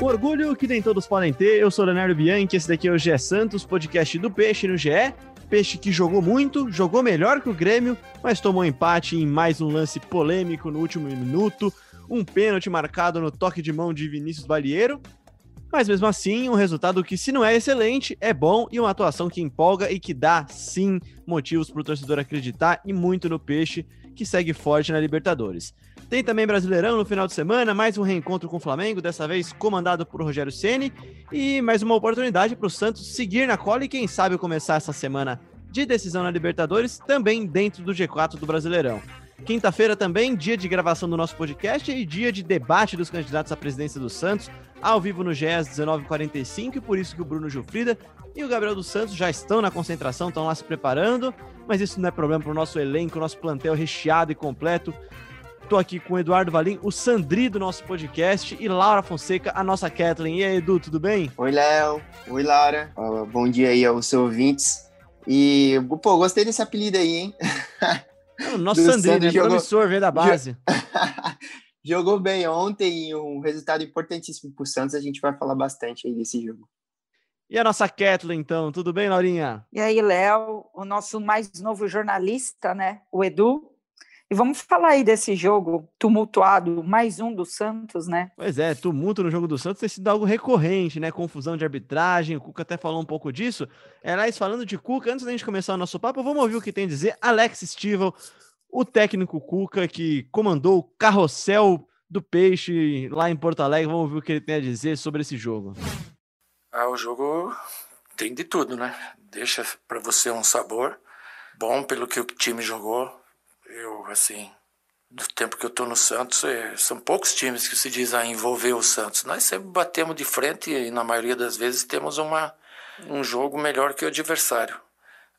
O orgulho que nem todos podem ter, eu sou Leonardo Bianchi, esse daqui é o GE Santos, podcast do Peixe no GE. Peixe que jogou muito, jogou melhor que o Grêmio, mas tomou empate em mais um lance polêmico no último minuto, um pênalti marcado no toque de mão de Vinícius Balieiro. Mas mesmo assim, um resultado que, se não é excelente, é bom e uma atuação que empolga e que dá, sim, motivos para o torcedor acreditar e muito no Peixe, que segue forte na Libertadores. Tem também Brasileirão no final de semana, mais um reencontro com o Flamengo, dessa vez comandado por Rogério Ceni e mais uma oportunidade para o Santos seguir na cola e quem sabe começar essa semana de decisão na Libertadores também dentro do G4 do Brasileirão. Quinta-feira também, dia de gravação do nosso podcast e dia de debate dos candidatos à presidência do Santos, ao vivo no GES 1945, e por isso que o Bruno Gilfrida e o Gabriel dos Santos já estão na concentração, estão lá se preparando, mas isso não é problema para o nosso elenco, nosso plantel recheado e completo. Tô aqui com o Eduardo Valim, o Sandri do nosso podcast, e Laura Fonseca, a nossa Kathleen. E aí, Edu, tudo bem? Oi, Léo. Oi, Laura. Uh, bom dia aí aos seus ouvintes. E, pô, gostei desse apelido aí, hein? O nosso Sandri, né? Jogou... Promissor, veio da base. jogou bem ontem e um resultado importantíssimo pro Santos. A gente vai falar bastante aí desse jogo. E a nossa Kathleen, então, tudo bem, Laurinha? E aí, Léo, o nosso mais novo jornalista, né? O Edu. E vamos falar aí desse jogo tumultuado, mais um do Santos, né? Pois é, tumulto no jogo do Santos tem sido algo recorrente, né? Confusão de arbitragem, o Cuca até falou um pouco disso. Aliás, falando de Cuca, antes da gente começar o nosso papo, vamos ouvir o que tem a dizer Alex Stivel, o técnico Cuca que comandou o carrossel do Peixe lá em Porto Alegre. Vamos ouvir o que ele tem a dizer sobre esse jogo. Ah, o jogo tem de tudo, né? Deixa para você um sabor bom pelo que o time jogou eu, assim, do tempo que eu estou no Santos, é, são poucos times que se diz a envolver o Santos. Nós sempre batemos de frente e, na maioria das vezes, temos uma, um jogo melhor que o adversário.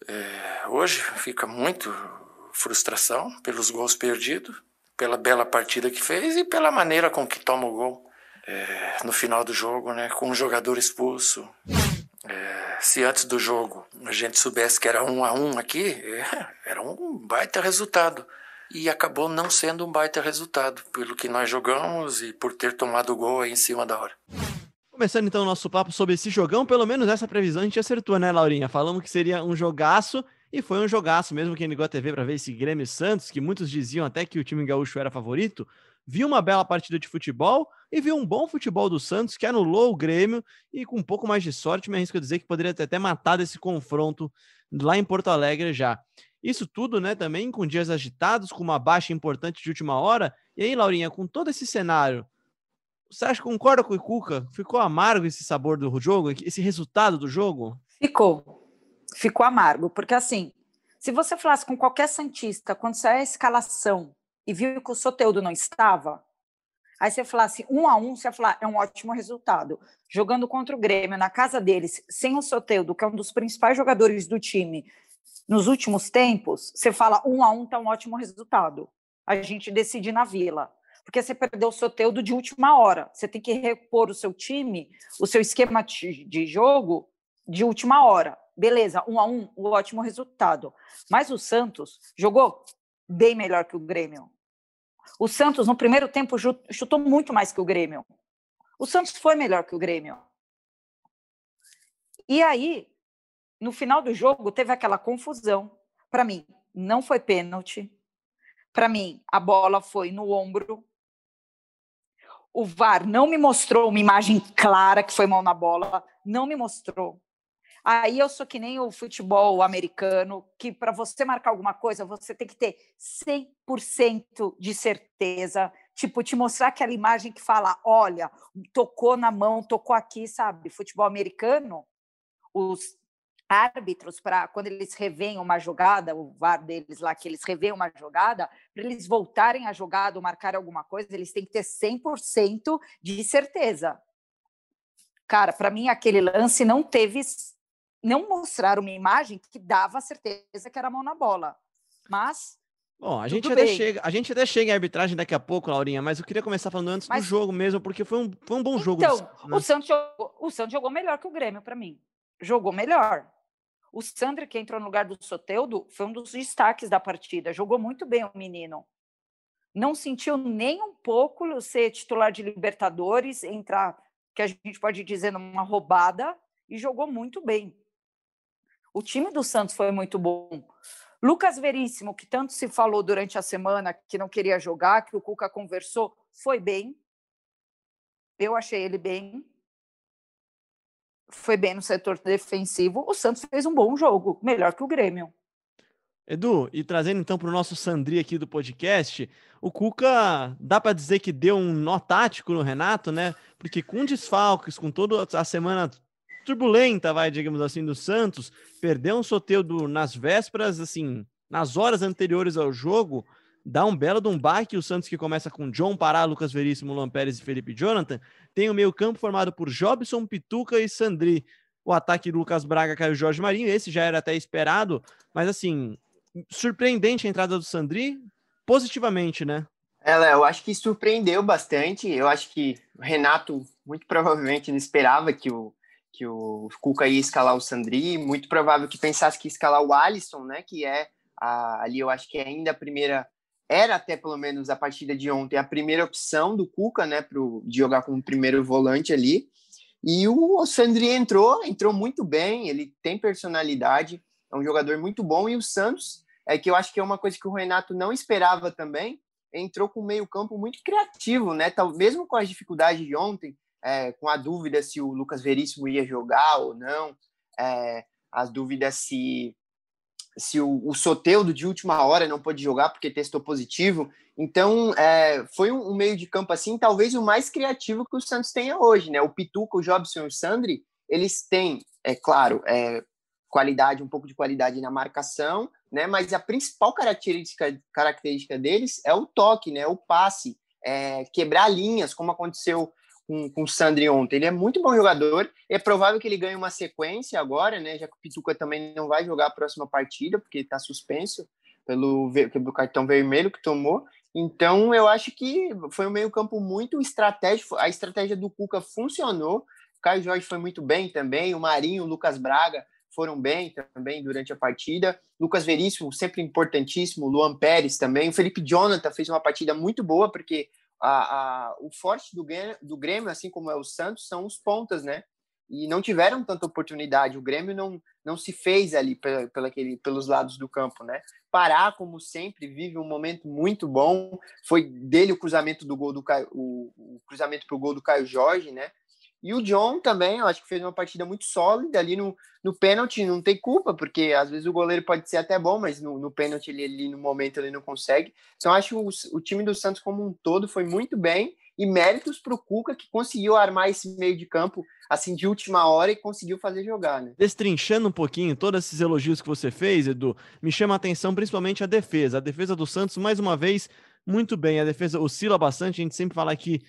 É, hoje fica muito frustração pelos gols perdidos, pela bela partida que fez e pela maneira com que toma o gol é, no final do jogo, né, com um jogador expulso. É, se antes do jogo a gente soubesse que era um a um aqui, é, era um baita resultado. E acabou não sendo um baita resultado, pelo que nós jogamos e por ter tomado o gol aí em cima da hora. Começando então o nosso papo sobre esse jogão, pelo menos essa previsão a gente acertou, né, Laurinha? Falamos que seria um jogaço e foi um jogaço, mesmo quem ligou a TV para ver esse Grêmio Santos, que muitos diziam até que o time gaúcho era favorito, viu uma bela partida de futebol e viu um bom futebol do Santos que anulou o Grêmio e com um pouco mais de sorte, me arrisco a dizer que poderia ter até matado esse confronto lá em Porto Alegre já. Isso tudo, né, também com dias agitados, com uma baixa importante de última hora. E aí, Laurinha, com todo esse cenário, você acha que concorda com o Cuca? Ficou amargo esse sabor do jogo, esse resultado do jogo? Ficou. Ficou amargo, porque assim, se você falasse com qualquer Santista, quando sair a escalação e viu que o Soteudo não estava, aí você falasse um a um, você falar, é um ótimo resultado. Jogando contra o Grêmio, na casa deles, sem o Soteudo, que é um dos principais jogadores do time, nos últimos tempos, você fala um a um tá um ótimo resultado. A gente decide na vila. Porque você perdeu o Soteudo de última hora. Você tem que repor o seu time, o seu esquema de jogo de última hora. Beleza, um a um, o um ótimo resultado. Mas o Santos jogou bem melhor que o Grêmio. O Santos, no primeiro tempo, chutou muito mais que o Grêmio. O Santos foi melhor que o Grêmio. E aí, no final do jogo, teve aquela confusão. Para mim, não foi pênalti. Para mim, a bola foi no ombro. O VAR não me mostrou uma imagem clara que foi mão na bola, não me mostrou. Aí eu sou que nem o futebol americano, que para você marcar alguma coisa, você tem que ter 100% de certeza. Tipo, te mostrar aquela imagem que fala: olha, tocou na mão, tocou aqui, sabe? Futebol americano, os árbitros, para quando eles revêem uma jogada, o VAR deles lá, que eles revêem uma jogada, para eles voltarem a jogada ou marcar alguma coisa, eles têm que ter 100% de certeza. Cara, para mim, aquele lance não teve não mostraram uma imagem que dava certeza que era mão na bola. Mas Bom, a gente, até chega, a gente até chega em arbitragem daqui a pouco, Laurinha, mas eu queria começar falando antes mas... do jogo mesmo, porque foi um, foi um bom jogo. Então, né? o, Santos jogou, o Santos jogou melhor que o Grêmio, para mim. Jogou melhor. O Sandro, que entrou no lugar do Soteudo, foi um dos destaques da partida. Jogou muito bem o menino. Não sentiu nem um pouco ser titular de Libertadores, entrar, que a gente pode dizer, numa roubada, e jogou muito bem. O time do Santos foi muito bom. Lucas Veríssimo, que tanto se falou durante a semana que não queria jogar, que o Cuca conversou, foi bem. Eu achei ele bem. Foi bem no setor defensivo. O Santos fez um bom jogo, melhor que o Grêmio. Edu, e trazendo então para o nosso Sandri aqui do podcast, o Cuca dá para dizer que deu um nó tático no Renato, né? Porque com desfalques, com toda a semana turbulenta, vai, digamos assim, do Santos, perder um Soteudo nas vésperas, assim, nas horas anteriores ao jogo, dá um belo de baque. O Santos que começa com John Pará, Lucas Veríssimo, Luan Pérez e Felipe Jonathan, tem o meio campo formado por Jobson, Pituca e Sandri. O ataque do Lucas Braga caiu Jorge Marinho, esse já era até esperado, mas assim, surpreendente a entrada do Sandri, positivamente, né? Ela, eu acho que surpreendeu bastante. Eu acho que o Renato muito provavelmente não esperava que o que o Cuca ia escalar o Sandri, muito provável que pensasse que ia escalar o Alisson, né, que é a, ali eu acho que ainda a primeira era até pelo menos a partida de ontem a primeira opção do Cuca, né, pro, de jogar como primeiro volante ali. E o Sandri entrou, entrou muito bem, ele tem personalidade, é um jogador muito bom e o Santos é que eu acho que é uma coisa que o Renato não esperava também, entrou com meio campo muito criativo, né? Mesmo com as dificuldades de ontem, é, com a dúvida se o Lucas Veríssimo ia jogar ou não, é, as dúvidas se se o, o Soteudo de última hora não pôde jogar porque testou positivo. Então, é, foi um, um, meio de campo assim, talvez o mais criativo que o Santos tenha hoje, né? O Pituca, o Jobson e o Sandri, eles têm, é claro, é, qualidade, um pouco de qualidade na marcação, né? Mas a principal característica, característica deles é o toque, né? O passe, é, quebrar linhas, como aconteceu com, com o Sandri ontem. Ele é muito bom jogador. É provável que ele ganhe uma sequência agora, né? Já que o Pituca também não vai jogar a próxima partida, porque está suspenso pelo, pelo cartão vermelho que tomou. Então, eu acho que foi um meio-campo muito estratégico. A estratégia do Cuca funcionou. O Caio Jorge foi muito bem também. O Marinho, o Lucas Braga foram bem também durante a partida. Lucas Veríssimo, sempre importantíssimo. Luan Pérez também. O Felipe Jonathan fez uma partida muito boa, porque a, a, o forte do Grêmio, do Grêmio, assim como é o Santos, são os pontas, né? E não tiveram tanta oportunidade. O Grêmio não, não se fez ali pela, pela aquele, pelos lados do campo, né? Pará, como sempre, vive um momento muito bom. Foi dele o cruzamento do gol do Caio, o, o cruzamento o gol do Caio Jorge, né? E o John também, eu acho que fez uma partida muito sólida ali no, no pênalti, não tem culpa, porque às vezes o goleiro pode ser até bom, mas no, no pênalti ele, ali no momento ele não consegue. Então, acho que o, o time do Santos como um todo foi muito bem e méritos para o Cuca que conseguiu armar esse meio de campo assim de última hora e conseguiu fazer jogar, né? Destrinchando um pouquinho todos esses elogios que você fez, Edu, me chama a atenção principalmente a defesa. A defesa do Santos, mais uma vez, muito bem. A defesa oscila bastante, a gente sempre fala aqui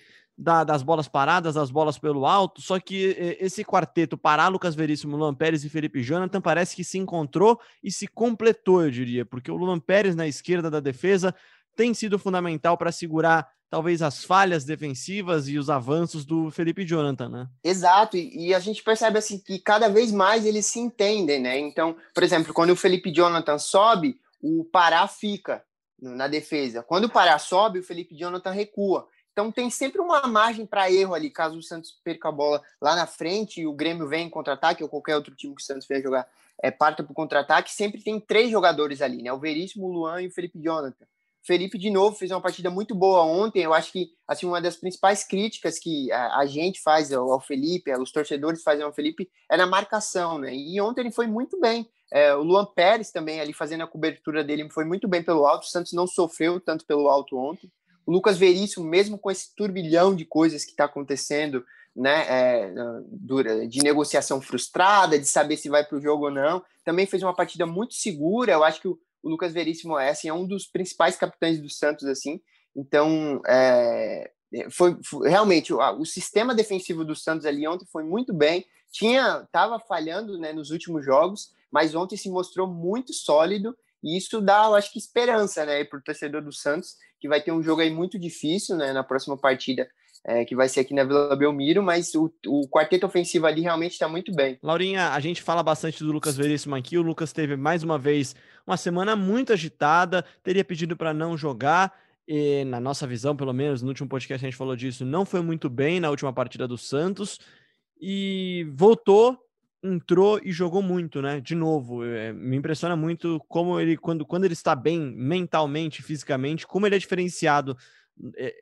da, das bolas paradas, das bolas pelo alto, só que esse quarteto, Pará, Lucas Veríssimo, Luan Pérez e Felipe Jonathan, parece que se encontrou e se completou, eu diria, porque o Luan Pérez na esquerda da defesa tem sido fundamental para segurar talvez as falhas defensivas e os avanços do Felipe Jonathan, né? Exato, e, e, a gente percebe assim que cada vez mais eles se entendem, né? Então, por exemplo, quando o Felipe Jonathan sobe, o Pará fica na defesa. Quando o Pará sobe, o Felipe Jonathan recua. Então tem sempre uma margem para erro ali, caso o Santos perca a bola lá na frente e o Grêmio venha em contra-ataque, ou qualquer outro time que o Santos venha jogar é, parta para o contra-ataque, sempre tem três jogadores ali, né? O Veríssimo, o Luan e o Felipe Jonathan. Felipe, de novo, fez uma partida muito boa ontem. Eu acho que assim, uma das principais críticas que a, a gente faz ao, ao, Felipe, os torcedores fazem ao Felipe, é na marcação, né? E ontem ele foi muito bem. É, o Luan Pérez também, ali fazendo a cobertura dele, foi muito bem pelo alto. O Santos não sofreu tanto pelo alto ontem. O Lucas Veríssimo, mesmo com esse turbilhão de coisas que está acontecendo, né, é, de negociação frustrada, de saber se vai para o jogo ou não, também fez uma partida muito segura. Eu acho que o, Lucas Veríssimo é, assim, é um dos principais capitães do Santos, assim. Então, é, foi, foi realmente o, o, sistema defensivo do Santos ali ontem foi muito bem. Tinha, estava falhando né, nos últimos jogos, mas ontem se mostrou muito sólido e isso dá, eu acho que esperança, né, para o torcedor do Santos que vai ter um jogo aí muito difícil, né, na próxima partida é, que vai ser aqui na Vila Belmiro, mas o, o quarteto ofensivo ali realmente está muito bem. Laurinha, a gente fala bastante do Lucas Veríssimo aqui. O Lucas teve mais uma vez uma semana muito agitada, teria pedido para não jogar. E, na nossa visão, pelo menos, no último podcast a gente falou disso, não foi muito bem na última partida do Santos e voltou, entrou e jogou muito, né? De novo, é, me impressiona muito como ele, quando, quando ele está bem mentalmente, fisicamente, como ele é diferenciado. É,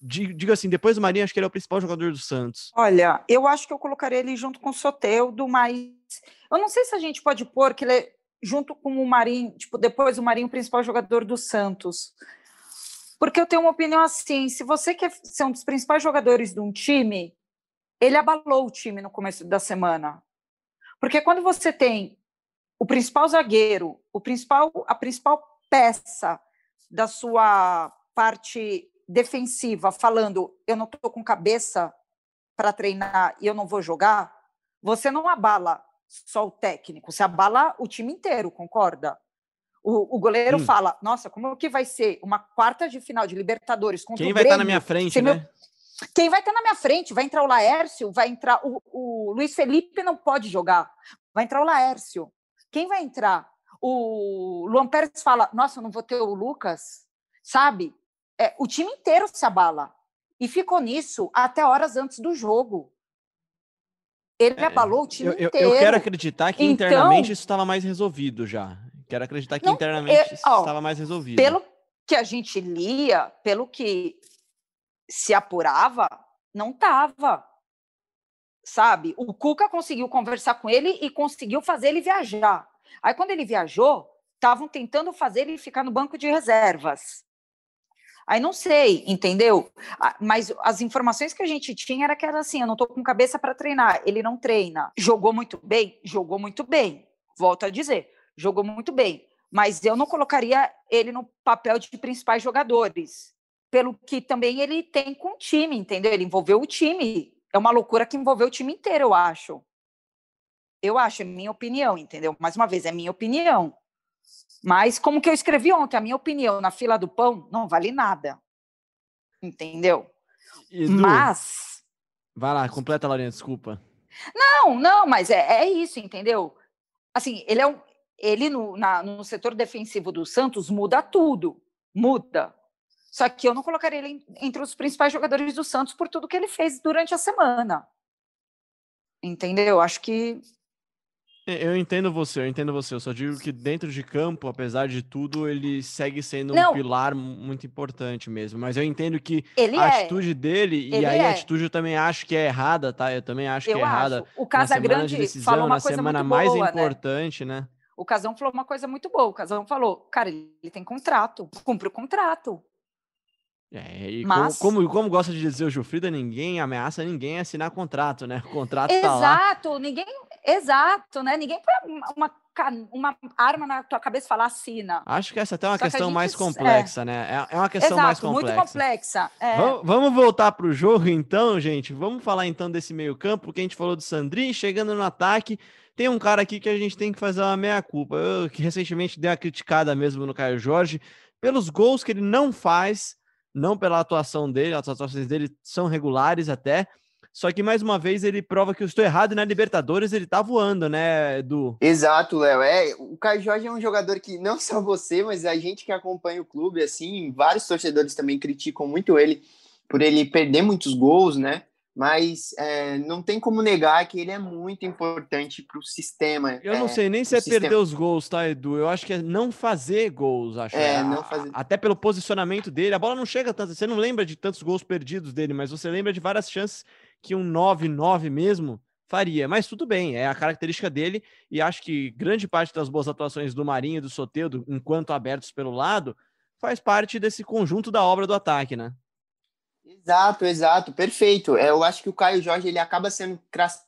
diga assim, depois do Marinho, acho que ele é o principal jogador do Santos. Olha, eu acho que eu colocaria ele junto com o Soteudo, mas eu não sei se a gente pode pôr que ele é junto com o Marinho, tipo, depois o Marinho, o principal jogador do Santos. Porque eu tenho uma opinião assim, se você quer ser um dos principais jogadores de um time, ele abalou o time no começo da semana. Porque quando você tem o principal zagueiro, o principal, a principal peça da sua parte defensiva falando eu não estou com cabeça para treinar e eu não vou jogar, você não abala só o técnico, você abala o time inteiro, concorda? O, o goleiro Sim. fala: Nossa, como que vai ser uma quarta de final de Libertadores contra Quem vai estar tá na minha frente, né? Meu... Quem vai estar na minha frente? Vai entrar o Laércio, vai entrar o, o Luiz Felipe não pode jogar. Vai entrar o Laércio. Quem vai entrar? O Luan Pérez fala: Nossa, eu não vou ter o Lucas, sabe? é, o time inteiro se abala. E ficou nisso até horas antes do jogo. Ele é, abalou o time eu, inteiro. Eu quero acreditar que então, internamente isso estava mais resolvido já. Quero acreditar que não, internamente isso estava mais resolvido. Pelo que a gente lia, pelo que se apurava, não estava. Sabe? O Cuca conseguiu conversar com ele e conseguiu fazer ele viajar. Aí, quando ele viajou, estavam tentando fazer ele ficar no banco de reservas. Aí não sei, entendeu? Mas as informações que a gente tinha era que era assim: eu não estou com cabeça para treinar. Ele não treina. Jogou muito bem? Jogou muito bem. Volto a dizer, jogou muito bem. Mas eu não colocaria ele no papel de principais jogadores. Pelo que também ele tem com o time, entendeu? Ele envolveu o time. É uma loucura que envolveu o time inteiro, eu acho. Eu acho, é minha opinião, entendeu? Mais uma vez, é minha opinião. Mas, como que eu escrevi ontem, a minha opinião na fila do pão não vale nada. Entendeu? Edu, mas. Vai lá, completa, Laurinha, desculpa. Não, não, mas é, é isso, entendeu? Assim, ele é um. Ele no, na, no setor defensivo do Santos muda tudo. Muda. Só que eu não colocaria ele entre os principais jogadores do Santos por tudo que ele fez durante a semana. Entendeu? Acho que é, eu entendo você, eu entendo você. Eu só digo que dentro de campo, apesar de tudo, ele segue sendo Não. um pilar muito importante mesmo. Mas eu entendo que ele a é. atitude dele, ele e aí é. a atitude eu também acho que é errada, tá? Eu também acho eu que é errada. O Casa Grande de decisão, falou uma na coisa semana mais boa, importante, né? né? O Casão falou uma coisa muito boa. O Casão falou, cara, ele tem contrato, cumpre o contrato. É, e Mas... como, como, como, gosta de dizer o Jufrida, ninguém ameaça ninguém a assinar contrato, né? O contrato Exato, tá. Exato, ninguém. Exato, né? Ninguém põe uma, uma arma na tua cabeça e fala assina. Acho que essa até é uma Só questão que gente, mais complexa, é. né? É, é uma questão Exato, mais complexa. muito complexa. É. Vamos, vamos, voltar para o jogo, então, gente. Vamos falar então desse meio-campo que a gente falou do Sandri, chegando no ataque. Tem um cara aqui que a gente tem que fazer uma meia-culpa. Eu que recentemente dei uma criticada mesmo no Caio Jorge pelos gols que ele não faz não pela atuação dele, as atuações dele são regulares até. Só que mais uma vez ele prova que eu estou errado e na Libertadores ele tá voando, né, Edu? Exato, Léo. É, o Caio Jorge é um jogador que não só você, mas a gente que acompanha o clube, assim, vários torcedores também criticam muito ele por ele perder muitos gols, né? Mas é, não tem como negar que ele é muito importante para o sistema. Eu não é, sei nem se é sistema. perder os gols, tá, Edu? Eu acho que é não fazer gols, acho. É, não fazer. Até pelo posicionamento dele, a bola não chega tanto. Você não lembra de tantos gols perdidos dele, mas você lembra de várias chances que um 9-9 mesmo faria. Mas tudo bem, é a característica dele e acho que grande parte das boas atuações do Marinho e do Soteudo, enquanto abertos pelo lado, faz parte desse conjunto da obra do ataque, né? Exato, exato, perfeito. É, eu acho que o Caio Jorge ele acaba sendo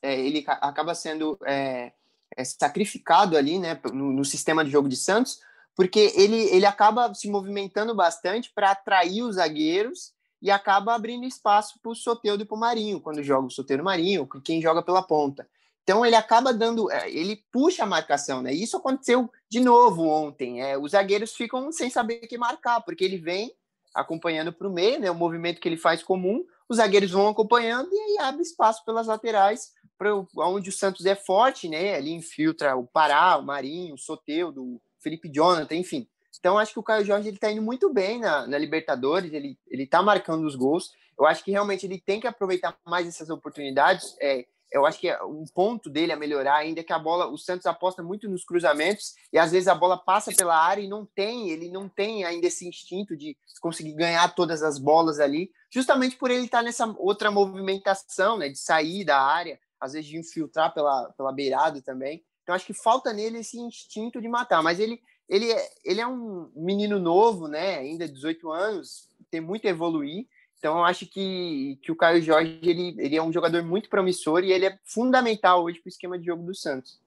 é, ele acaba sendo é, é, sacrificado ali, né, no, no, sistema de jogo de Santos, porque ele, ele acaba se movimentando bastante para atrair os zagueiros e acaba abrindo espaço para o Soteudo e para o Marinho, quando joga o Soteiro Marinho, quem joga pela ponta. Então ele acaba dando, ele puxa a marcação, né? Isso aconteceu de novo ontem. É, os zagueiros ficam sem saber o que marcar, porque ele vem acompanhando para o meio, né? O movimento que ele faz comum, os zagueiros vão acompanhando e aí abre espaço pelas laterais para onde o Santos é forte, né? Ali infiltra o Pará, o Marinho, o Soteudo, o Felipe Jonathan, enfim. Então, acho que o Caio Jorge ele está indo muito bem na, na Libertadores, ele está marcando os gols. Eu acho que realmente ele tem que aproveitar mais essas oportunidades. É, eu acho que é um ponto dele a melhorar ainda é que a bola, o Santos aposta muito nos cruzamentos e às vezes a bola passa pela área e não tem, ele não tem ainda esse instinto de conseguir ganhar todas as bolas ali, justamente por ele estar tá nessa outra movimentação, né, de sair da área, às vezes de infiltrar pela, pela beirada também. Então acho que falta nele esse instinto de matar, mas ele ele é, ele é um menino novo, né? Ainda 18 anos, tem muito a evoluir. Então, eu acho que, que o Caio Jorge ele, ele é um jogador muito promissor e ele é fundamental hoje para o esquema de jogo do Santos.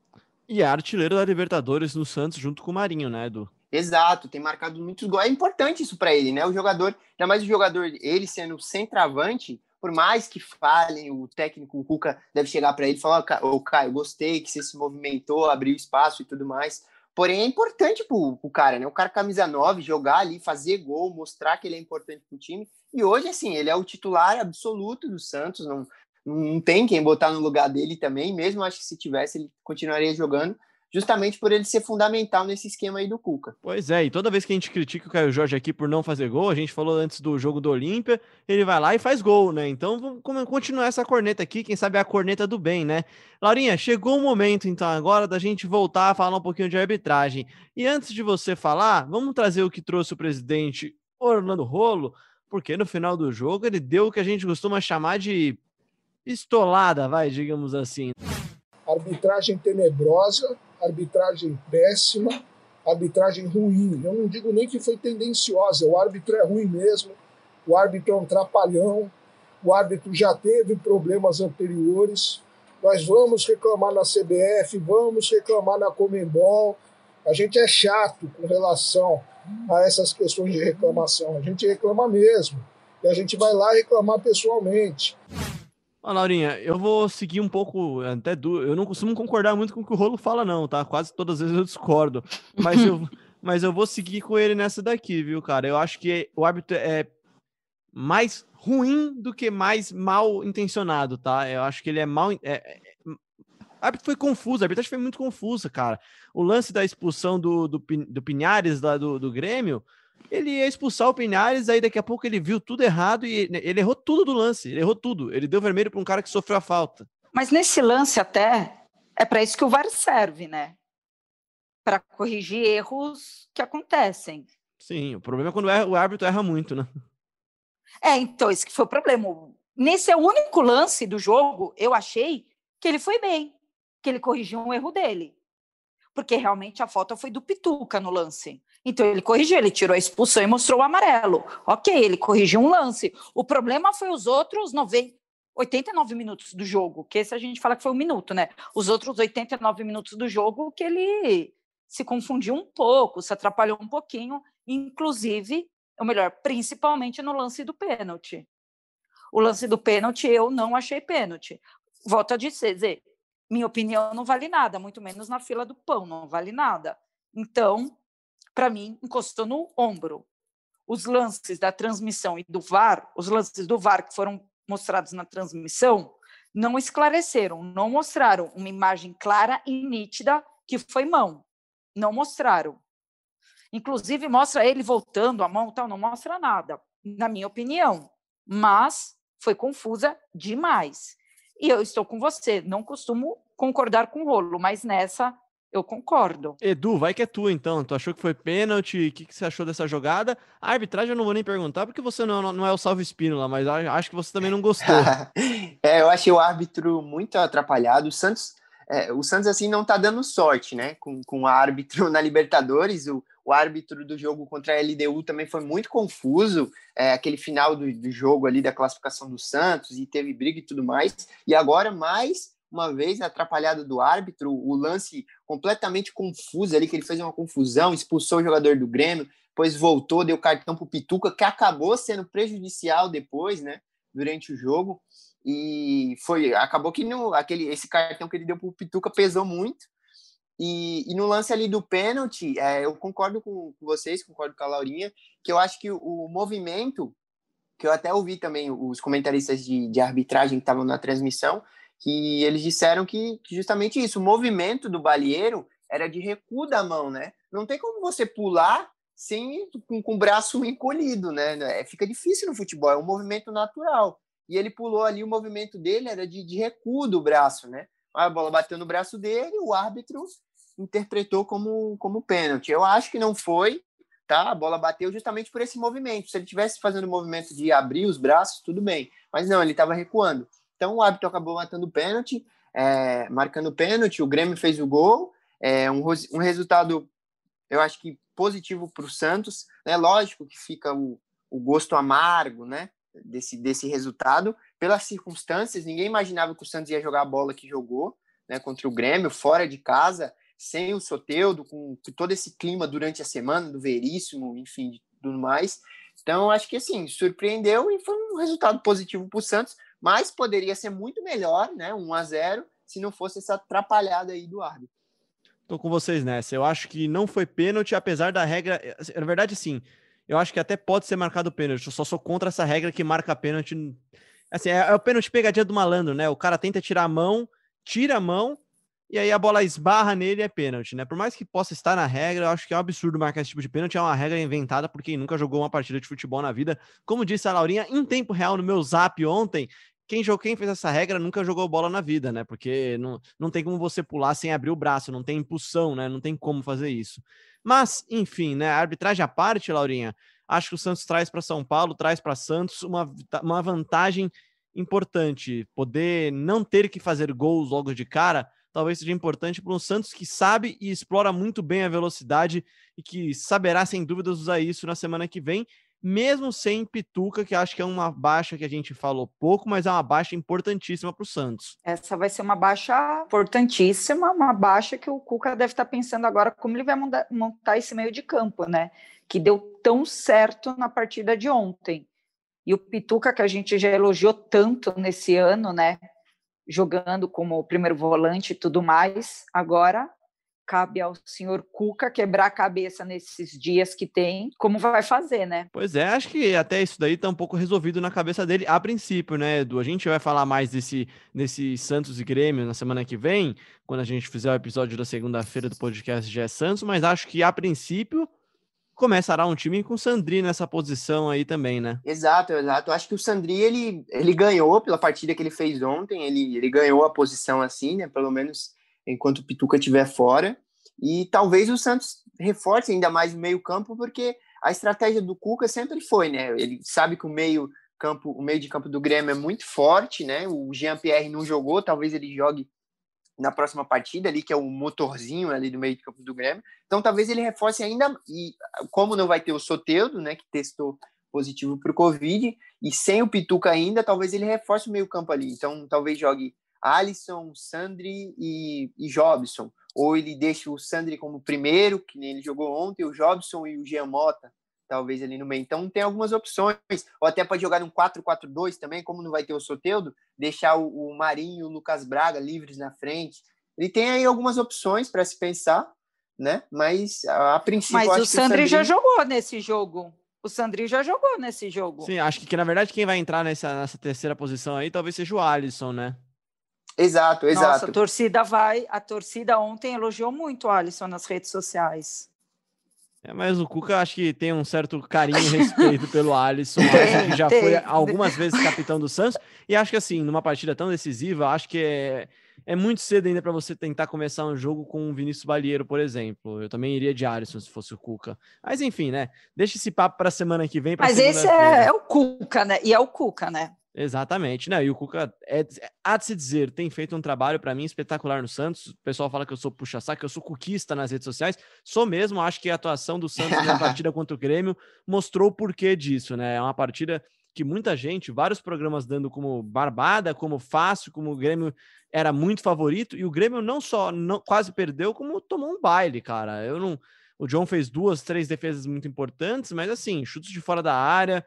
E é artilheiro da Libertadores no Santos junto com o Marinho, né, Edu? Exato, tem marcado muitos gols. É importante isso para ele, né? O jogador, ainda mais o jogador, ele sendo centroavante, por mais que falem, o técnico, o Cuca, deve chegar para ele e falar: Ô, Caio, gostei que você se movimentou, abriu espaço e tudo mais. Porém, é importante pro, pro cara, né? O cara camisa 9, jogar ali, fazer gol, mostrar que ele é importante pro time. E hoje, assim, ele é o titular absoluto do Santos, não, não tem quem botar no lugar dele também. Mesmo acho que se tivesse, ele continuaria jogando justamente por ele ser fundamental nesse esquema aí do Cuca. Pois é, e toda vez que a gente critica o Caio Jorge aqui por não fazer gol, a gente falou antes do jogo do Olímpia, ele vai lá e faz gol, né? Então vamos continuar essa corneta aqui, quem sabe é a corneta do bem, né? Laurinha, chegou o momento então agora da gente voltar a falar um pouquinho de arbitragem. E antes de você falar, vamos trazer o que trouxe o presidente Orlando Rolo, porque no final do jogo ele deu o que a gente costuma chamar de pistolada, vai, digamos assim. Arbitragem tenebrosa, arbitragem péssima, arbitragem ruim. Eu não digo nem que foi tendenciosa, o árbitro é ruim mesmo, o árbitro é um trapalhão, o árbitro já teve problemas anteriores. Nós vamos reclamar na CBF, vamos reclamar na Comembol. A gente é chato com relação a essas questões de reclamação. A gente reclama mesmo. E a gente vai lá reclamar pessoalmente. Ó, Laurinha, eu vou seguir um pouco, até do. Eu não costumo concordar muito com o que o Rolo fala, não, tá? Quase todas as vezes eu discordo. Mas eu, mas eu vou seguir com ele nessa daqui, viu, cara? Eu acho que o árbitro é mais ruim do que mais mal intencionado, tá? Eu acho que ele é mal. É, o árbitro foi confuso, a arbitragem foi muito confusa, cara. O lance da expulsão do, do, do Pinhares lá do, do Grêmio ele ia expulsar o Pinhares, aí daqui a pouco ele viu tudo errado e ele errou tudo do lance, ele errou tudo. Ele deu vermelho para um cara que sofreu a falta. Mas nesse lance até é para isso que o VAR serve, né? Para corrigir erros que acontecem. Sim, o problema é quando o árbitro erra muito, né? É, então, esse que foi o problema. Nesse é o único lance do jogo, eu achei que ele foi bem, que ele corrigiu um erro dele. Porque realmente a falta foi do Pituca no lance. Então ele corrigiu, ele tirou a expulsão e mostrou o amarelo. Ok, ele corrigiu um lance. O problema foi os outros 90, 89 minutos do jogo, que esse a gente fala que foi um minuto, né? Os outros 89 minutos do jogo que ele se confundiu um pouco, se atrapalhou um pouquinho, inclusive, ou melhor, principalmente no lance do pênalti. O lance do pênalti eu não achei pênalti. Volto a dizer, minha opinião não vale nada, muito menos na fila do pão, não vale nada. Então, para mim, encostou no ombro. Os lances da transmissão e do VAR, os lances do VAR que foram mostrados na transmissão, não esclareceram, não mostraram uma imagem clara e nítida que foi mão. Não mostraram. Inclusive, mostra ele voltando a mão, tal, não mostra nada, na minha opinião. Mas foi confusa demais. E eu estou com você, não costumo concordar com o rolo, mas nessa eu concordo. Edu, vai que é tu então. Tu achou que foi pênalti? O que, que você achou dessa jogada? A arbitragem eu não vou nem perguntar, porque você não, não é o Salve Espínola, mas acho que você também não gostou. é, eu achei o árbitro muito atrapalhado. O Santos, é, o Santos assim, não tá dando sorte, né? Com, com o árbitro na Libertadores. O, o árbitro do jogo contra a LDU também foi muito confuso. É, aquele final do, do jogo ali da classificação do Santos, e teve briga e tudo mais. E agora, mais uma vez atrapalhado do árbitro, o lance completamente confuso ali, que ele fez uma confusão, expulsou o jogador do Grêmio, depois voltou, deu cartão pro Pituca, que acabou sendo prejudicial depois, né? Durante o jogo. E foi, acabou que no, aquele, esse cartão que ele deu pro Pituca pesou muito. E, e no lance ali do pênalti, é, eu concordo com, vocês, concordo com a Laurinha, que eu acho que o, o movimento, que eu até ouvi também os comentaristas de, de arbitragem que estavam na transmissão, que eles disseram que, que, justamente isso, o movimento do balieiro era de recuo da mão, né? Não tem como você pular sem com, com o braço encolhido, né? É, fica difícil no futebol, é um movimento natural. E ele pulou ali, o movimento dele era de, de recuo do braço, né? A bola bateu no braço dele, o árbitro interpretou como, como pênalti. Eu acho que não foi, tá? A bola bateu justamente por esse movimento. Se ele tivesse fazendo o movimento de abrir os braços, tudo bem. Mas não, ele estava recuando. Então o árbitro acabou matando o pênalti, é, marcando o pênalti, o Grêmio fez o gol. É um, um resultado, eu acho que positivo para o Santos. Né? Lógico que fica o, o gosto amargo, né? Desse, desse resultado, pelas circunstâncias, ninguém imaginava que o Santos ia jogar a bola que jogou, né, contra o Grêmio, fora de casa, sem o Soteudo, com, todo esse clima durante a semana, do Veríssimo, enfim, tudo mais. Então, acho que assim, surpreendeu e foi um resultado positivo para o Santos, mas poderia ser muito melhor, né? 1 a 0 se não fosse essa atrapalhada aí do árbitro. Tô com vocês nessa. Eu acho que não foi pênalti, apesar da regra. Assim, na verdade, sim. Eu acho que até pode ser marcado pênalti. Eu só sou contra essa regra que marca pênalti. Assim, é, é o pênalti pegadinha do malandro, né? O cara tenta tirar a mão, tira a mão, e aí a bola esbarra nele e é pênalti, né? Por mais que possa estar na regra, eu acho que é um absurdo marcar esse tipo de pênalti. É uma regra inventada por quem nunca jogou uma partida de futebol na vida. Como disse a Laurinha, em tempo real no meu zap ontem, quem, jogou, quem fez essa regra nunca jogou bola na vida, né? Porque não, não tem como você pular sem abrir o braço, não tem impulsão, né? Não tem como fazer isso. Mas, enfim, né? Arbitragem à parte, Laurinha, acho que o Santos traz para São Paulo, traz para Santos uma, uma vantagem importante. Poder não ter que fazer gols logo de cara, talvez seja importante para um Santos que sabe e explora muito bem a velocidade e que saberá, sem dúvidas, usar isso na semana que vem mesmo sem Pituca, que acho que é uma baixa que a gente falou pouco, mas é uma baixa importantíssima para o Santos. Essa vai ser uma baixa importantíssima, uma baixa que o Cuca deve estar pensando agora como ele vai montar esse meio de campo, né? Que deu tão certo na partida de ontem. E o Pituca, que a gente já elogiou tanto nesse ano, né? Jogando como primeiro volante e tudo mais, agora cabe ao senhor Cuca quebrar a cabeça nesses dias que tem, como vai fazer, né? Pois é, acho que até isso daí tá um pouco resolvido na cabeça dele a princípio, né, Edu? A gente vai falar mais desse, desse Santos e Grêmio na semana que vem, quando a gente fizer o episódio da segunda-feira do podcast GE Santos, mas acho que a princípio começará um time com o Sandri nessa posição aí também, né? Exato, exato. Acho que o Sandri, ele, ele ganhou pela partida que ele fez ontem, ele, ele ganhou a posição assim, né, pelo menos enquanto o Pituca estiver fora. E talvez o Santos reforce ainda mais o meio-campo, porque a estratégia do Cuca sempre foi, né? Ele sabe que o meio campo, o meio de campo do Grêmio é muito forte, né? O Jean-Pierre não jogou, talvez ele jogue na próxima partida ali, que é o motorzinho ali do meio de campo do Grêmio. Então talvez ele reforce ainda e como não vai ter o Soteudo, né, que testou positivo para o Covid, e sem o Pituca ainda, talvez ele reforce o meio campo ali. Então talvez jogue Alisson, Sandri e, e Jobson. Ou ele deixa o Sandri como primeiro, que nem ele jogou ontem, o Jobson e o Jean Mota, talvez ali no meio. Então tem algumas opções. Ou até pode jogar um 4-4-2 também, como não vai ter o Soteudo, deixar o, o Marinho e o Lucas Braga livres na frente. Ele tem aí algumas opções para se pensar, né? Mas a, a princípio. Mas o Sandri, o Sandri já jogou nesse jogo. O Sandri já jogou nesse jogo. Sim, acho que, que na verdade quem vai entrar nessa, nessa terceira posição aí talvez seja o Alisson, né? Exato, exato. Nossa, a torcida vai. A torcida ontem elogiou muito o Alisson nas redes sociais. É, mas o Cuca acho que tem um certo carinho e respeito pelo Alisson, acho que já tem. foi algumas vezes capitão do Santos, e acho que assim, numa partida tão decisiva, acho que é, é muito cedo ainda para você tentar começar um jogo com o Vinícius Balieiro, por exemplo. Eu também iria de Alisson se fosse o Cuca. Mas enfim, né? Deixa esse papo para a semana que vem. Mas esse é, é o Cuca, né? E é o Cuca, né? Exatamente, né? E o Cuca, é, há de se dizer, tem feito um trabalho para mim espetacular no Santos. O pessoal fala que eu sou puxa-saco, eu sou cuquista nas redes sociais. Sou mesmo, acho que a atuação do Santos na partida contra o Grêmio mostrou o porquê disso, né? É uma partida que muita gente, vários programas dando como barbada, como fácil, como o Grêmio era muito favorito, e o Grêmio não só não, quase perdeu, como tomou um baile, cara. Eu não. O John fez duas, três defesas muito importantes, mas assim, chutes de fora da área.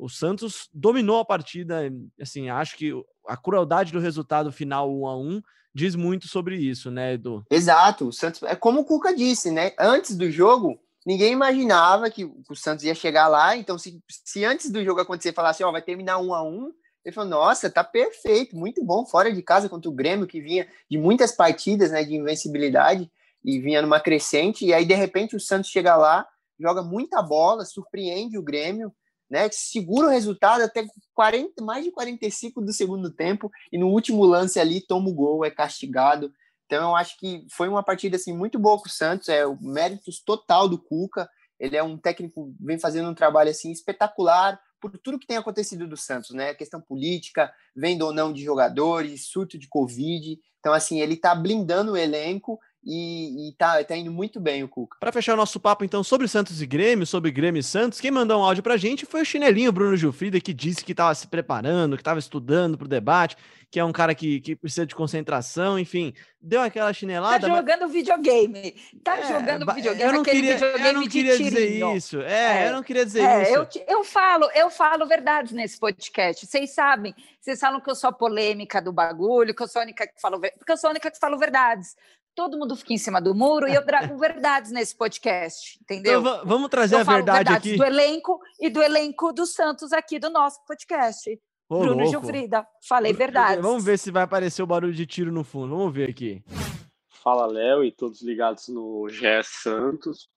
O Santos dominou a partida. Assim, acho que a crueldade do resultado final 1 a 1 diz muito sobre isso, né, Edu? Exato. O Santos, é como o Cuca disse, né? Antes do jogo, ninguém imaginava que o Santos ia chegar lá. Então, se, se antes do jogo acontecer, falasse, ó, oh, vai terminar 1 a 1 ele falou, nossa, tá perfeito, muito bom, fora de casa contra o Grêmio, que vinha de muitas partidas, né, de invencibilidade, e vinha numa crescente, e aí, de repente, o Santos chega lá, joga muita bola, surpreende o Grêmio, né, segura o resultado até 40, mais de 45 do segundo tempo, e no último lance ali, toma o gol, é castigado, então eu acho que foi uma partida, assim, muito boa com o Santos, é o mérito total do Cuca, ele é um técnico, vem fazendo um trabalho, assim, espetacular, por tudo que tem acontecido do Santos, né? Questão política, venda ou não de jogadores, surto de Covid. Então, assim, ele tá blindando o elenco e, e tá, tá indo muito bem o Cuca. Para fechar o nosso papo, então, sobre Santos e Grêmio, sobre Grêmio e Santos, quem mandou um áudio pra gente foi o chinelinho Bruno Gilfrida, que disse que estava se preparando, que estava estudando pro debate, que é um cara que, que precisa de concentração, enfim, deu aquela chinelada. Tá jogando mas... videogame. Tá é, jogando videogame. Eu não queria, eu não queria dizer isso. É, é, eu não queria dizer é, isso. Eu, eu falo, eu falo verdades nesse podcast. Vocês sabem, vocês falam que eu sou a polêmica do bagulho, que eu sou a única que falo, porque eu sou a única que falo verdades todo mundo fica em cima do muro e eu trago verdades nesse podcast, entendeu? Então, vamos trazer eu a verdade aqui. do elenco e do elenco do Santos aqui do nosso podcast. Ô, Bruno louco. Gilfrida, falei verdade. Vamos ver se vai aparecer o barulho de tiro no fundo. Vamos ver aqui. Fala, Léo, e todos ligados no GE Santos.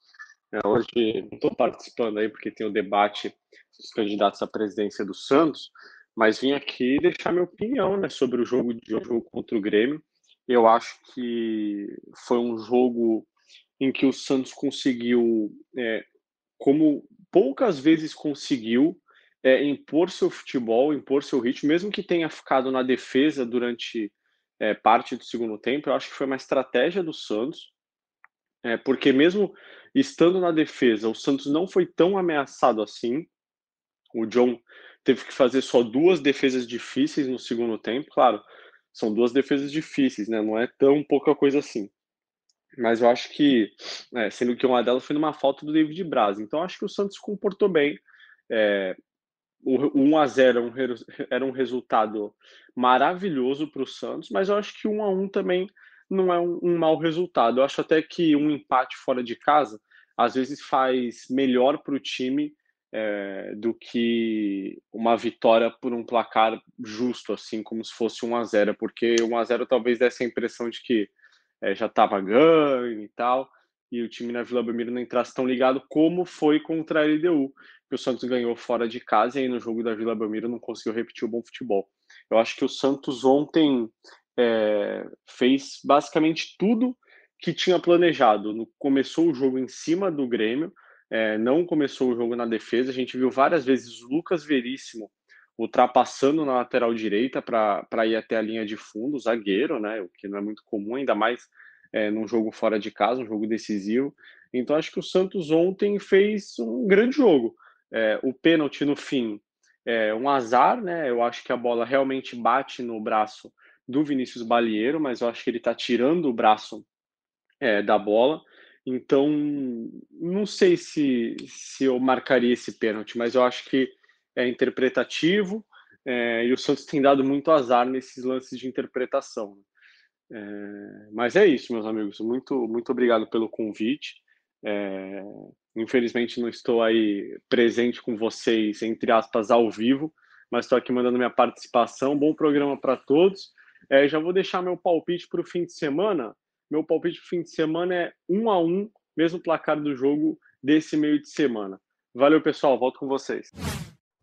É, hoje não estou participando aí porque tem o debate dos candidatos à presidência do Santos, mas vim aqui deixar minha opinião né, sobre o jogo de jogo contra o Grêmio. Eu acho que foi um jogo em que o Santos conseguiu, é, como poucas vezes conseguiu, é, impor seu futebol, impor seu ritmo, mesmo que tenha ficado na defesa durante é, parte do segundo tempo. Eu acho que foi uma estratégia do Santos, é, porque mesmo estando na defesa, o Santos não foi tão ameaçado assim. O John teve que fazer só duas defesas difíceis no segundo tempo, claro são duas defesas difíceis, né? Não é tão pouca coisa assim. Mas eu acho que, é, sendo que uma delas foi numa falta do David Braz. Então acho que o Santos comportou bem. É, o 1 a 0 era um resultado maravilhoso para o Santos, mas eu acho que 1 a 1 também não é um, um mau resultado. Eu acho até que um empate fora de casa às vezes faz melhor para o time é, do que uma vitória por um placar justo, assim como se fosse 1 a 0 porque 1 a 0 talvez desse a impressão de que é, já estava ganho e tal, e o time na Vila Belmiro não entrasse tão ligado como foi contra a LDU, que o Santos ganhou fora de casa e aí no jogo da Vila Belmiro não conseguiu repetir o bom futebol. Eu acho que o Santos ontem é, fez basicamente tudo que tinha planejado. Começou o jogo em cima do Grêmio, é, não começou o jogo na defesa. A gente viu várias vezes Lucas Veríssimo ultrapassando na lateral direita para ir até a linha de fundo, zagueiro, né? O que não é muito comum, ainda mais é, num jogo fora de casa, um jogo decisivo. Então acho que o Santos ontem fez um grande jogo. É, o pênalti no fim é um azar, né? Eu acho que a bola realmente bate no braço do Vinícius Balieiro, mas eu acho que ele está tirando o braço é, da bola. Então, não sei se, se eu marcaria esse pênalti, mas eu acho que é interpretativo é, e o Santos tem dado muito azar nesses lances de interpretação. Né? É, mas é isso, meus amigos. Muito, muito obrigado pelo convite. É, infelizmente não estou aí presente com vocês, entre aspas, ao vivo, mas estou aqui mandando minha participação. Bom programa para todos. É, já vou deixar meu palpite para o fim de semana. Meu palpite pro fim de semana é um a um, mesmo placar do jogo desse meio de semana. Valeu, pessoal. Volto com vocês.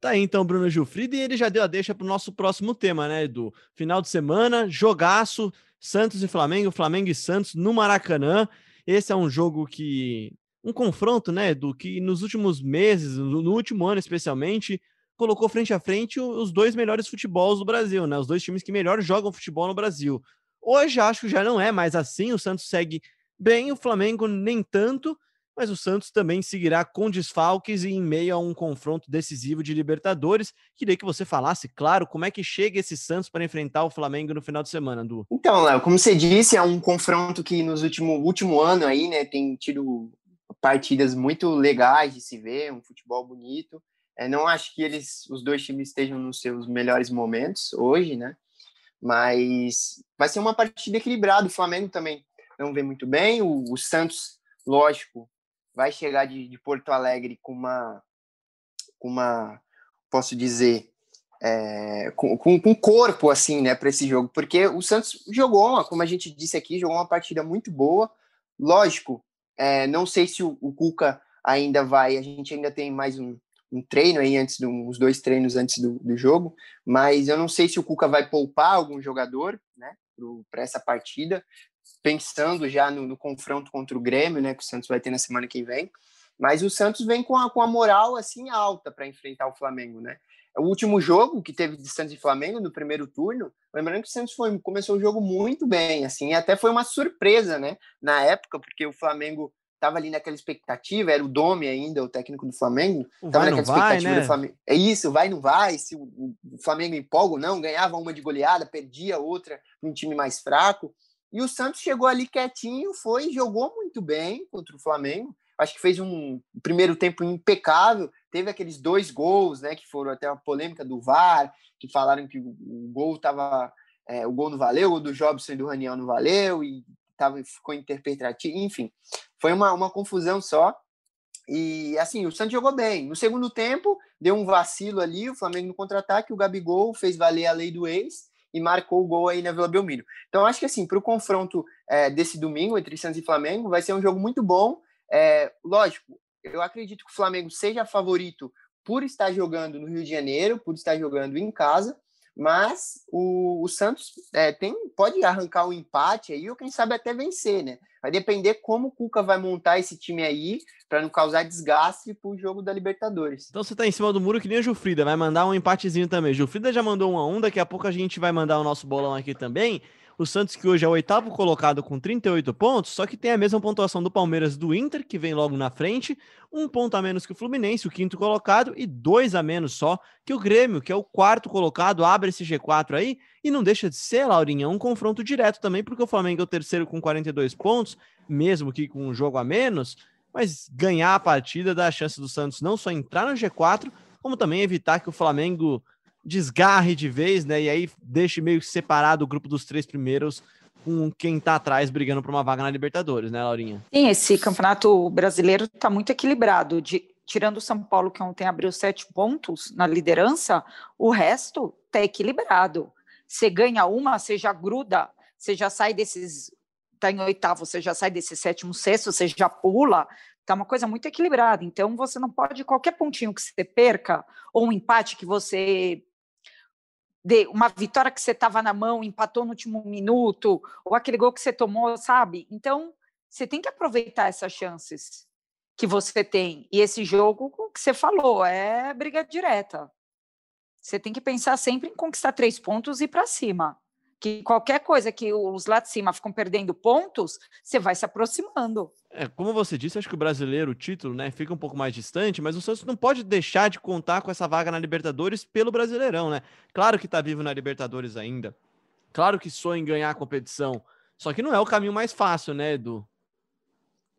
Tá aí então, Bruno Gilfrido, e ele já deu a deixa para o nosso próximo tema, né, Edu? Final de semana, jogaço, Santos e Flamengo, Flamengo e Santos no Maracanã. Esse é um jogo que. Um confronto, né, Edu, que nos últimos meses, no último ano especialmente, colocou frente a frente os dois melhores futebols do Brasil, né? Os dois times que melhor jogam futebol no Brasil. Hoje acho que já não é mais assim. O Santos segue bem, o Flamengo nem tanto, mas o Santos também seguirá com desfalques e em meio a um confronto decisivo de Libertadores. Queria que você falasse, claro, como é que chega esse Santos para enfrentar o Flamengo no final de semana, Du. Então, Léo, como você disse, é um confronto que nos último último ano aí, né, tem tido partidas muito legais de se ver, um futebol bonito. É, não acho que eles, os dois times estejam nos seus melhores momentos hoje, né? Mas vai ser uma partida equilibrada. O Flamengo também não vem muito bem. O, o Santos, lógico, vai chegar de, de, Porto Alegre com uma, com uma, posso dizer, é, com, com, com, corpo assim, né, para esse jogo, porque o Santos jogou, como a gente disse aqui, jogou uma partida muito boa. Lógico, é, não sei se o, o, Cuca ainda vai, a gente ainda tem mais um, um treino aí antes, do, uns dois treinos antes do, do, jogo, mas eu não sei se o Cuca vai poupar algum jogador, né, para essa partida, pensando já no, no, confronto contra o Grêmio, né, que o Santos vai ter na semana que vem. Mas o Santos vem com a, com a moral assim alta para enfrentar o Flamengo, né? O último jogo que teve de Santos e Flamengo no primeiro turno, lembrando que o Santos foi, começou o jogo muito bem, assim, até foi uma surpresa, né? Na época, porque o Flamengo estava ali naquela expectativa, era o Domi ainda, o técnico do Flamengo, estava naquela expectativa vai, né? Flamengo. É isso, vai não vai, se o, o Flamengo empolga ou não, ganhava uma de goleada, perdia outra um time mais fraco. E o Santos chegou ali quietinho, foi, jogou muito bem contra o Flamengo. Acho que fez um primeiro tempo impecável. Teve aqueles dois gols, né, que foram até uma polêmica do VAR, que falaram que o, gol tava é, o gol não valeu, o do Jobson e do Raniel não valeu e tava ficou interpretativo, enfim. Foi uma, uma confusão só. E assim, o Santos jogou bem. No segundo tempo, deu um vacilo ali, o Flamengo no contra-ataque, o Gabigol fez valer a lei do ex e marcou o gol aí na Vila Belmiro. Então, acho que assim, para o confronto é, desse domingo entre Santos e Flamengo, vai ser um jogo muito bom. É, lógico, eu acredito que o Flamengo seja favorito por estar jogando no Rio de Janeiro, por estar jogando em casa, mas o, o Santos é, tem, pode arrancar um empate aí, ou quem sabe até vencer, né? Vai depender como o Cuca vai montar esse time aí, para não causar desgaste pro jogo da Libertadores. Então você tá em cima do muro que nem a Jufrida, vai mandar um empatezinho também. Jufrida já mandou um a um, daqui a pouco a gente vai mandar o nosso bolão aqui também. O Santos, que hoje é o oitavo colocado com 38 pontos, só que tem a mesma pontuação do Palmeiras do Inter, que vem logo na frente, um ponto a menos que o Fluminense, o quinto colocado, e dois a menos só que o Grêmio, que é o quarto colocado, abre esse G4 aí, e não deixa de ser, Laurinha, um confronto direto também, porque o Flamengo é o terceiro com 42 pontos, mesmo que com um jogo a menos, mas ganhar a partida dá a chance do Santos não só entrar no G4, como também evitar que o Flamengo desgarre de vez, né? E aí deixe meio separado o grupo dos três primeiros com quem tá atrás brigando por uma vaga na Libertadores, né, Laurinha? Sim, esse campeonato brasileiro tá muito equilibrado. De, tirando o São Paulo, que ontem abriu sete pontos na liderança, o resto tá equilibrado. Você ganha uma, você já gruda, você já sai desses. Tá em oitavo, você já sai desse sétimo, sexto, você já pula. Tá uma coisa muito equilibrada. Então, você não pode, qualquer pontinho que você perca, ou um empate que você de uma vitória que você estava na mão, empatou no último minuto, ou aquele gol que você tomou, sabe? Então, você tem que aproveitar essas chances que você tem. E esse jogo, que você falou, é briga direta. Você tem que pensar sempre em conquistar três pontos e ir para cima que qualquer coisa que os lá de cima ficam perdendo pontos, você vai se aproximando. É, como você disse, acho que o brasileiro, o título, né, fica um pouco mais distante, mas o Santos não pode deixar de contar com essa vaga na Libertadores pelo Brasileirão, né? Claro que tá vivo na Libertadores ainda. Claro que sonha em ganhar a competição. Só que não é o caminho mais fácil, né, Edu?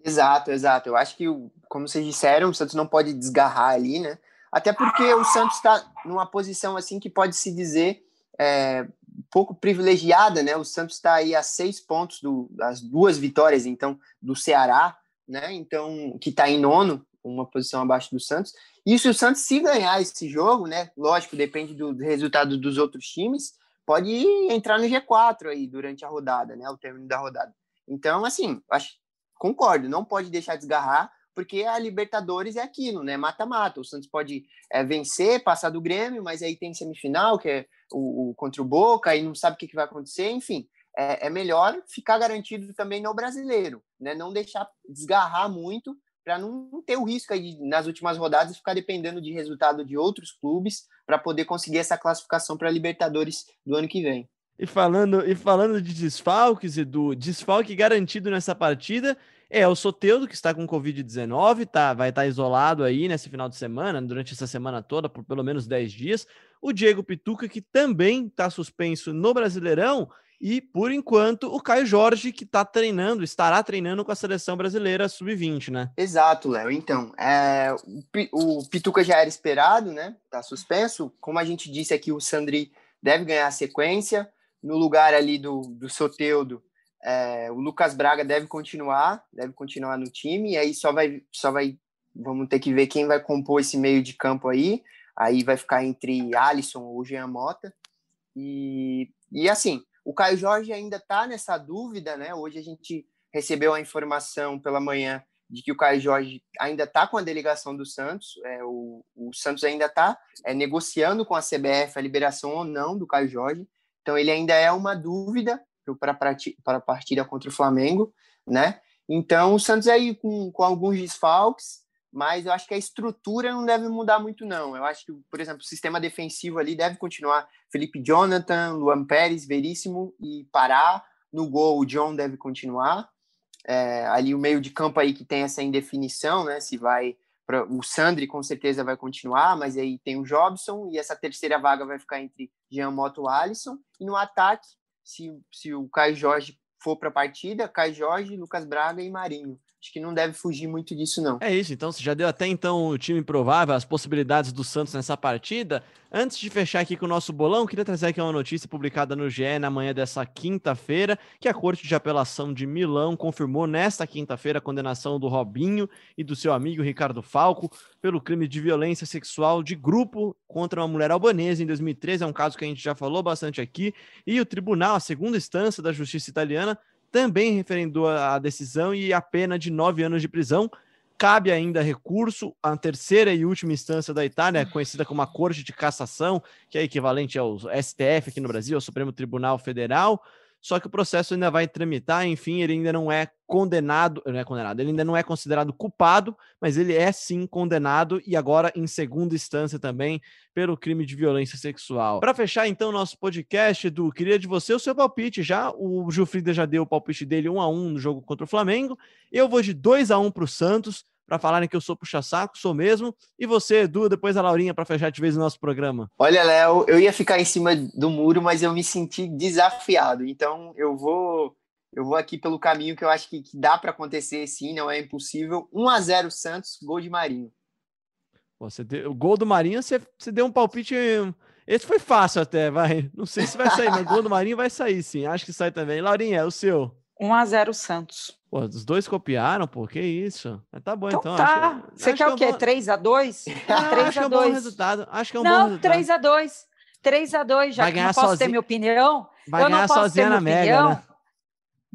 Exato, exato. Eu acho que, como vocês disseram, o Santos não pode desgarrar ali, né? Até porque o Santos está numa posição assim que pode se dizer é, pouco privilegiada, né? O Santos está aí a seis pontos do, das duas vitórias, então, do Ceará, né? Então, que está em nono, uma posição abaixo do Santos. E se o Santos se ganhar esse jogo, né? Lógico, depende do, do resultado dos outros times, pode entrar no G4 aí durante a rodada, né? O término da rodada. Então, assim, acho, concordo, não pode deixar desgarrar, porque a Libertadores é aquilo, né? Mata-mata. O Santos pode é, vencer, passar do Grêmio, mas aí tem semifinal, que é o, o contra o Boca, e não sabe o que, que vai acontecer, enfim. É, é, melhor ficar garantido também no brasileiro, né? Não deixar desgarrar muito para não ter o risco aí de, nas últimas rodadas ficar dependendo de resultado de outros clubes para poder conseguir essa classificação para a Libertadores do ano que vem. E falando, e falando de desfalques, Edu, desfalque garantido nessa partida é o Soteudo, que está com Covid-19, tá, vai estar isolado aí nesse final de semana, durante essa semana toda, por pelo menos 10 dias. O Diego Pituca, que também está suspenso no Brasileirão. E, por enquanto, o Caio Jorge, que está treinando, estará treinando com a seleção brasileira sub-20, né? Exato, Léo. Então, é, o, Pituca já era esperado, né? Tá suspenso. Como a gente disse aqui, o Sandri deve ganhar a sequência. No lugar ali do, do Soteudo, é, o Lucas Braga deve continuar, deve continuar no time. E aí só vai, só vai, vamos ter que ver quem vai compor esse meio de campo aí. Aí vai ficar entre Alisson ou Jean Mota. E, e assim, o Caio Jorge ainda está nessa dúvida, né? Hoje a gente recebeu a informação pela manhã de que o Caio Jorge ainda está com a delegação do Santos. É, o, o Santos ainda está é, negociando com a CBF a liberação ou não do Caio Jorge. Então ele ainda é uma dúvida para a partida contra o Flamengo, né? Então o Santos aí com, com alguns desfalques, mas eu acho que a estrutura não deve mudar muito, não. Eu acho que, por exemplo, o sistema defensivo ali deve continuar Felipe Jonathan, Luan Pérez, Veríssimo e Pará. No gol, o John deve continuar. É, ali o meio de campo aí que tem essa indefinição, né? Se vai pra, o Sandri com certeza vai continuar, mas aí tem o Jobson e essa terceira vaga vai ficar entre Jean Moto e Alisson. E no ataque, se, se o Caio Jorge for para a partida, Caio Jorge, Lucas Braga e Marinho acho que não deve fugir muito disso, não. É isso, então você já deu até então o time provável, as possibilidades do Santos nessa partida. Antes de fechar aqui com o nosso bolão, queria trazer aqui uma notícia publicada no GE na manhã dessa quinta-feira, que a Corte de Apelação de Milão confirmou nesta quinta-feira a condenação do Robinho e do seu amigo Ricardo Falco pelo crime de violência sexual de grupo contra uma mulher albanesa em 2013. É um caso que a gente já falou bastante aqui. E o tribunal, a segunda instância da justiça italiana, também referendou a decisão e a pena de nove anos de prisão. Cabe ainda recurso à terceira e última instância da Itália, conhecida como a Corte de Cassação, que é equivalente ao STF aqui no Brasil, ao Supremo Tribunal Federal só que o processo ainda vai tramitar, enfim, ele ainda não é condenado, não é condenado, ele ainda não é considerado culpado, mas ele é sim condenado e agora em segunda instância também pelo crime de violência sexual. Para fechar então nosso podcast, Edu, queria de você o seu palpite já. O Gilfrida já deu o palpite dele 1 a 1 no jogo contra o Flamengo. Eu vou de 2 a 1 para o Santos para falarem que eu sou puxa-saco, sou mesmo. E você, Edu, depois a Laurinha, para fechar de vez o nosso programa. Olha, Léo, eu ia ficar em cima do muro, mas eu me senti desafiado. Então eu vou eu vou aqui pelo caminho que eu acho que, que dá para acontecer sim, não é impossível. 1 a 0 Santos, gol de Marinho. Você deu, o gol do Marinho, você, você deu um palpite. Esse foi fácil até, vai. Não sei se vai sair, mas o gol do Marinho vai sair sim. Acho que sai também. Laurinha, é o seu. 1 a 0 Santos. Pô, os dois copiaram, pô, que isso. Tá bom, então. então tá. Acho, Você quer o quê? 3x2? 3 acho que é um bom resultado. Acho que é um não, bom resultado. Não, 3x2. 3x2, já Vai que não posso sozinho. ter minha opinião. Vai eu ganhar não posso sozinha ter na minha Mega, opinião.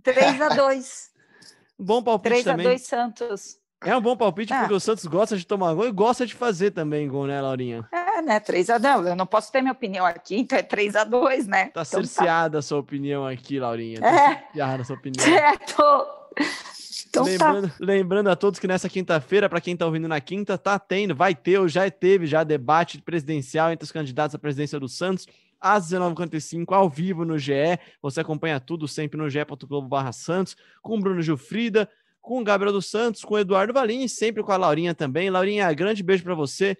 Né? 3x2. bom palpite 3 também. 3x2 Santos. É um bom palpite é. porque o Santos gosta de tomar gol e gosta de fazer também gol, né, Laurinha? É, né? 3x2. Eu não posso ter minha opinião aqui, então é 3x2, né? Tá então, cerceada tá. a sua opinião aqui, Laurinha. Tá é. cerceada a sua opinião. Certo. Então tá. lembrando, tá. lembrando a todos que nessa quinta-feira, para quem está ouvindo na quinta, tá tendo, vai ter, ou já teve já debate presidencial entre os candidatos à presidência do Santos às 19h45, ao vivo no GE. Você acompanha tudo sempre no ge.globo Santos, com o Bruno Gilfrida, com o Gabriel dos Santos, com o Eduardo Valim e sempre com a Laurinha também. Laurinha, grande beijo para você.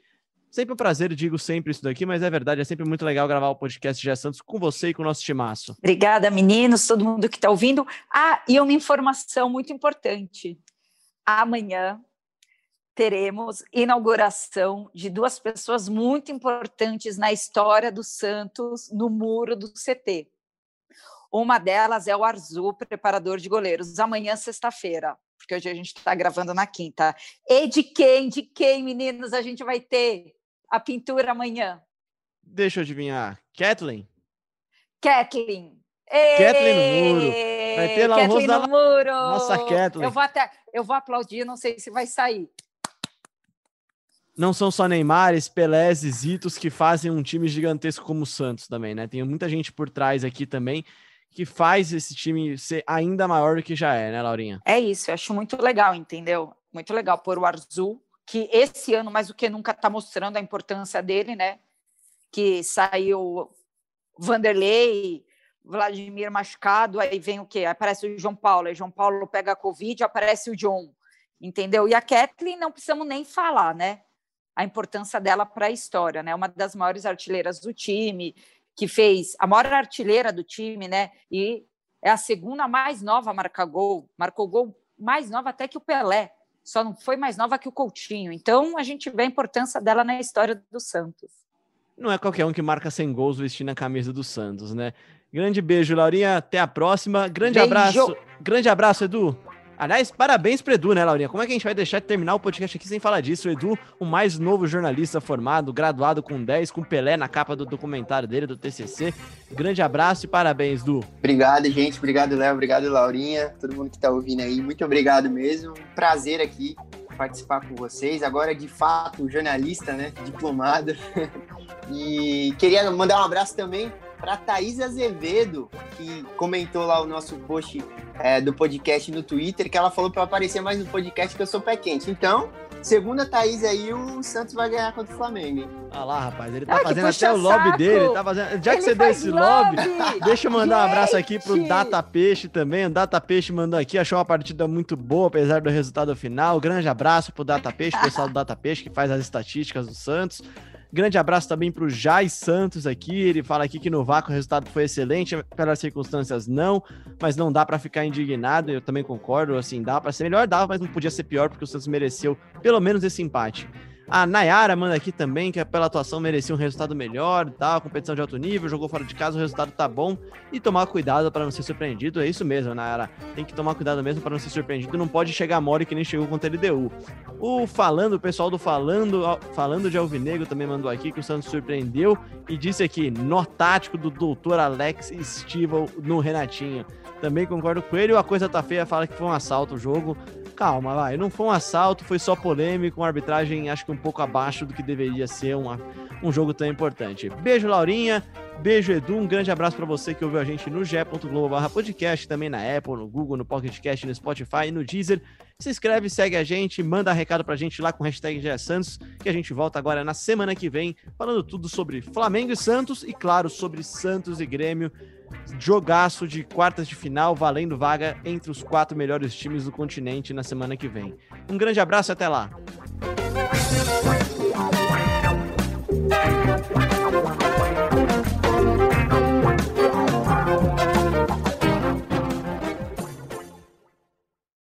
Sempre um prazer, digo sempre isso daqui, mas é verdade, é sempre muito legal gravar o podcast Gé Santos com você e com o nosso timaço. Obrigada, meninos, todo mundo que está ouvindo. Ah, e uma informação muito importante. Amanhã teremos inauguração de duas pessoas muito importantes na história do Santos no muro do CT. Uma delas é o Arzu, preparador de goleiros, amanhã, sexta-feira, porque hoje a gente está gravando na quinta. E de quem, de quem, meninos, a gente vai ter a pintura amanhã? Deixa eu adivinhar. Kathleen? Kathleen. Kathleen no muro. Vai ter lá Kathleen o no muro. Nossa, Kathleen. Eu vou até, eu vou aplaudir, não sei se vai sair. Não são só Neymares, Pelés e Zitos que fazem um time gigantesco como o Santos também, né? Tem muita gente por trás aqui também que faz esse time ser ainda maior do que já é, né, Laurinha? É isso, eu acho muito legal, entendeu? Muito legal pôr o Arzu que esse ano, mais do que nunca, está mostrando a importância dele, né? Que saiu Vanderlei, Vladimir machucado, aí vem o quê? Aparece o João Paulo, aí João Paulo pega a Covid, aparece o John, entendeu? E a Kathleen não precisamos nem falar, né? A importância dela para a história, né? Uma das maiores artilheiras do time, que fez a maior artilheira do time, né? E é a segunda mais nova a marcar gol, marcou gol mais nova até que o Pelé, só não foi mais nova que o Coutinho. Então a gente vê a importância dela na história do Santos. Não é qualquer um que marca 100 gols vestindo a camisa do Santos, né? Grande beijo, Laurinha. Até a próxima. Grande beijo. abraço. Grande abraço, Edu. Aliás, parabéns pro Edu, né, Laurinha? Como é que a gente vai deixar de terminar o podcast aqui sem falar disso? O Edu, o mais novo jornalista formado, graduado com 10, com Pelé na capa do documentário dele, do TCC. Grande abraço e parabéns, Edu. Obrigado, gente. Obrigado, Léo. Obrigado, Laurinha. Todo mundo que tá ouvindo aí. Muito obrigado mesmo. Prazer aqui participar com vocês. Agora, de fato, jornalista, né? Diplomado. e queria mandar um abraço também para Thaís Azevedo, que comentou lá o nosso post é, do podcast no Twitter, que ela falou para aparecer mais no podcast que eu sou pé quente. Então, segundo a Thaís aí, o Santos vai ganhar contra o Flamengo. Hein? Ah lá, rapaz, ele tá ah, fazendo até o lobby saco. dele. Tá fazendo... Já que ele você deu esse lobby, deixa eu mandar Gente. um abraço aqui pro Data Peixe também. O Data Peixe mandou aqui, achou uma partida muito boa, apesar do resultado final. Grande abraço pro Data Peixe, pessoal do Data Peixe, que faz as estatísticas do Santos. Grande abraço também para o Jai Santos aqui. Ele fala aqui que no vácuo o resultado foi excelente, pelas circunstâncias não, mas não dá para ficar indignado. Eu também concordo, assim, dá para ser melhor, dava, mas não podia ser pior porque o Santos mereceu pelo menos esse empate. A Nayara manda aqui também que pela atuação merecia um resultado melhor, tal, competição de alto nível, jogou fora de casa, o resultado tá bom e tomar cuidado para não ser surpreendido. É isso mesmo, Nayara. Tem que tomar cuidado mesmo para não ser surpreendido. Não pode chegar mole que nem chegou contra a LDU. O falando, o pessoal do falando, falando de Alvinegro também mandou aqui que o Santos surpreendeu e disse aqui nó tático do doutor Alex Stival no Renatinho. Também concordo com ele. A coisa tá feia, fala que foi um assalto o jogo calma, vai. Não foi um assalto, foi só polêmico, uma arbitragem acho que um pouco abaixo do que deveria ser uma, um jogo tão importante. Beijo, Laurinha. Beijo, Edu. Um grande abraço para você que ouviu a gente no ge.globo podcast, também na Apple, no Google, no Pocket Cast, no Spotify e no Deezer. Se inscreve, segue a gente, manda recado pra gente lá com hashtag Santos, que a gente volta agora na semana que vem, falando tudo sobre Flamengo e Santos e, claro, sobre Santos e Grêmio jogaço de quartas de final, valendo vaga entre os quatro melhores times do continente na semana que vem. Um grande abraço e até lá!